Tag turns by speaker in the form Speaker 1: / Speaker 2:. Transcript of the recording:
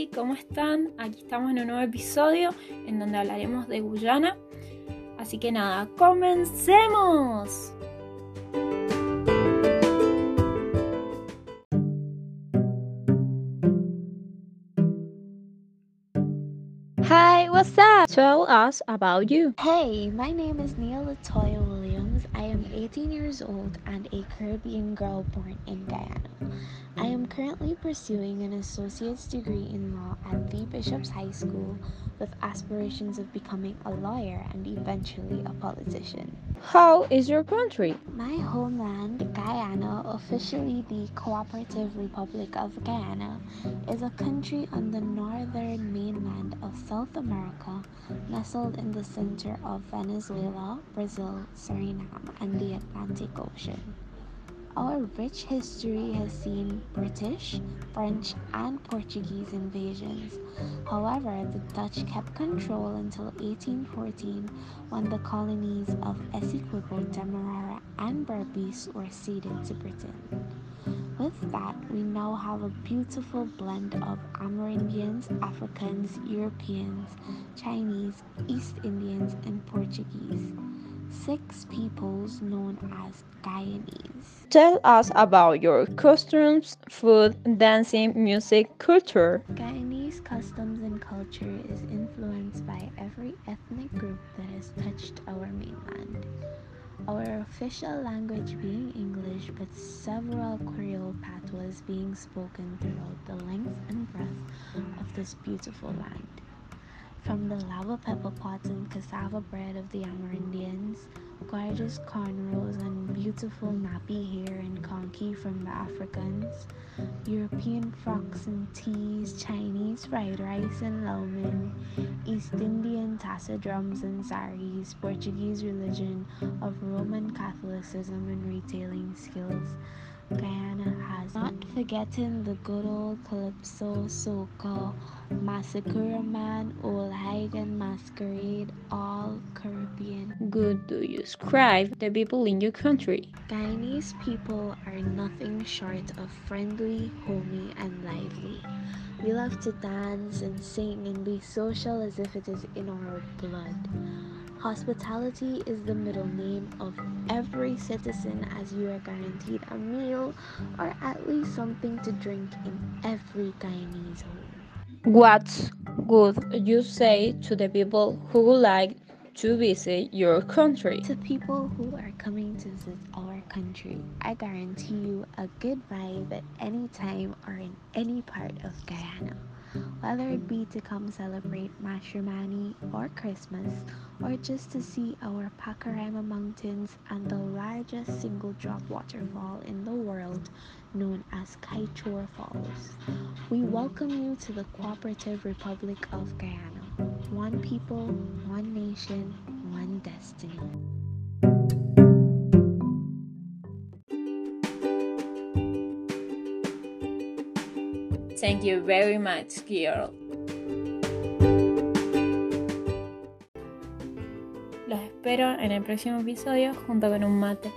Speaker 1: Oli, ¿cómo están? Aquí estamos en un nuevo episodio en donde hablaremos de Guyana. Así que nada, comencemos. Hi, what's up? Tell us about you.
Speaker 2: Hey, my name is Neil Latoya 18 years old and a Caribbean girl born in Guyana. I am currently pursuing an associate's degree in law at the Bishops High School with aspirations of becoming a lawyer and eventually a politician.
Speaker 1: How is your country?
Speaker 2: My homeland, Guyana, officially the Cooperative Republic of Guyana, is a country on the northern mainland of South America, nestled in the center of Venezuela, Brazil, Suriname, and the Atlantic Ocean. Our rich history has seen British, French, and Portuguese invasions. However, the Dutch kept control until 1814 when the colonies of Essequibo, Demerara, and Berbice were ceded to Britain. With that, we now have a beautiful blend of Amerindians, Africans, Europeans, Chinese, East Indians, and Portuguese six peoples known as Guyanese.
Speaker 1: Tell us about your costumes, food, dancing, music, culture.
Speaker 2: Guyanese customs and culture is influenced by every ethnic group that has touched our mainland. Our official language being English, but several Creole patois being spoken throughout the length and breadth of this beautiful land. From the lava pepper pots and cassava bread of the Amerindians, gorgeous cornrows and beautiful nappy hair and conky from the Africans, European frocks and teas, Chinese fried rice and lo mein, East Indian tassa drums and saris, Portuguese religion of Roman Catholicism and retailing skills. Guyana forgetting the good old calypso, soca, massacre man, old Hagen masquerade, all Caribbean.
Speaker 1: Good do you describe the people in your country?
Speaker 2: Guyanese people are nothing short of friendly, homey, and lively. We love to dance and sing and be social as if it is in our blood. Hospitality is the middle name of every citizen as you are guaranteed a meal or at least something to drink in every Guyanese home.
Speaker 1: What would you say to the people who would like to visit your country?
Speaker 2: To people who are coming to visit our country, I guarantee you a good vibe at any time or in any part of Guyana whether it be to come celebrate Mashramani or Christmas, or just to see our Pacaraima Mountains and the largest single drop waterfall in the world, known as Kaieteur Falls. We welcome you to the Cooperative Republic of Guyana. One people, one nation, one destiny.
Speaker 1: Thank you very much, girl. Los espero en el próximo episodio junto con un mate.